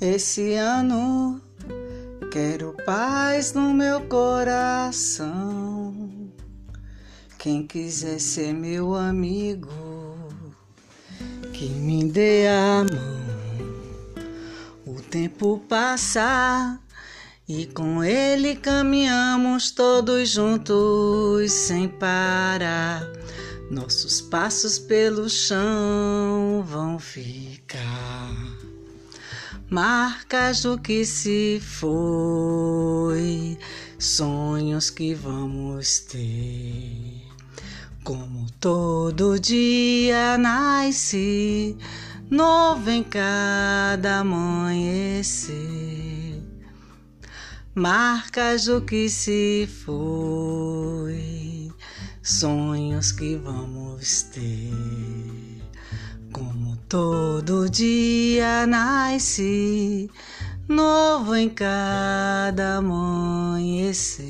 esse ano quero paz no meu coração. Quem quiser ser meu amigo, que me dê a mão. O tempo passa e com ele caminhamos todos juntos sem parar. Nossos passos pelo chão vão ficar marcas do que se foi, sonhos que vamos ter. Como todo dia nasce, novo em cada amanhecer marcas do que se foi, sonhos que vamos ter. Todo dia nasce, novo em cada amanhecer.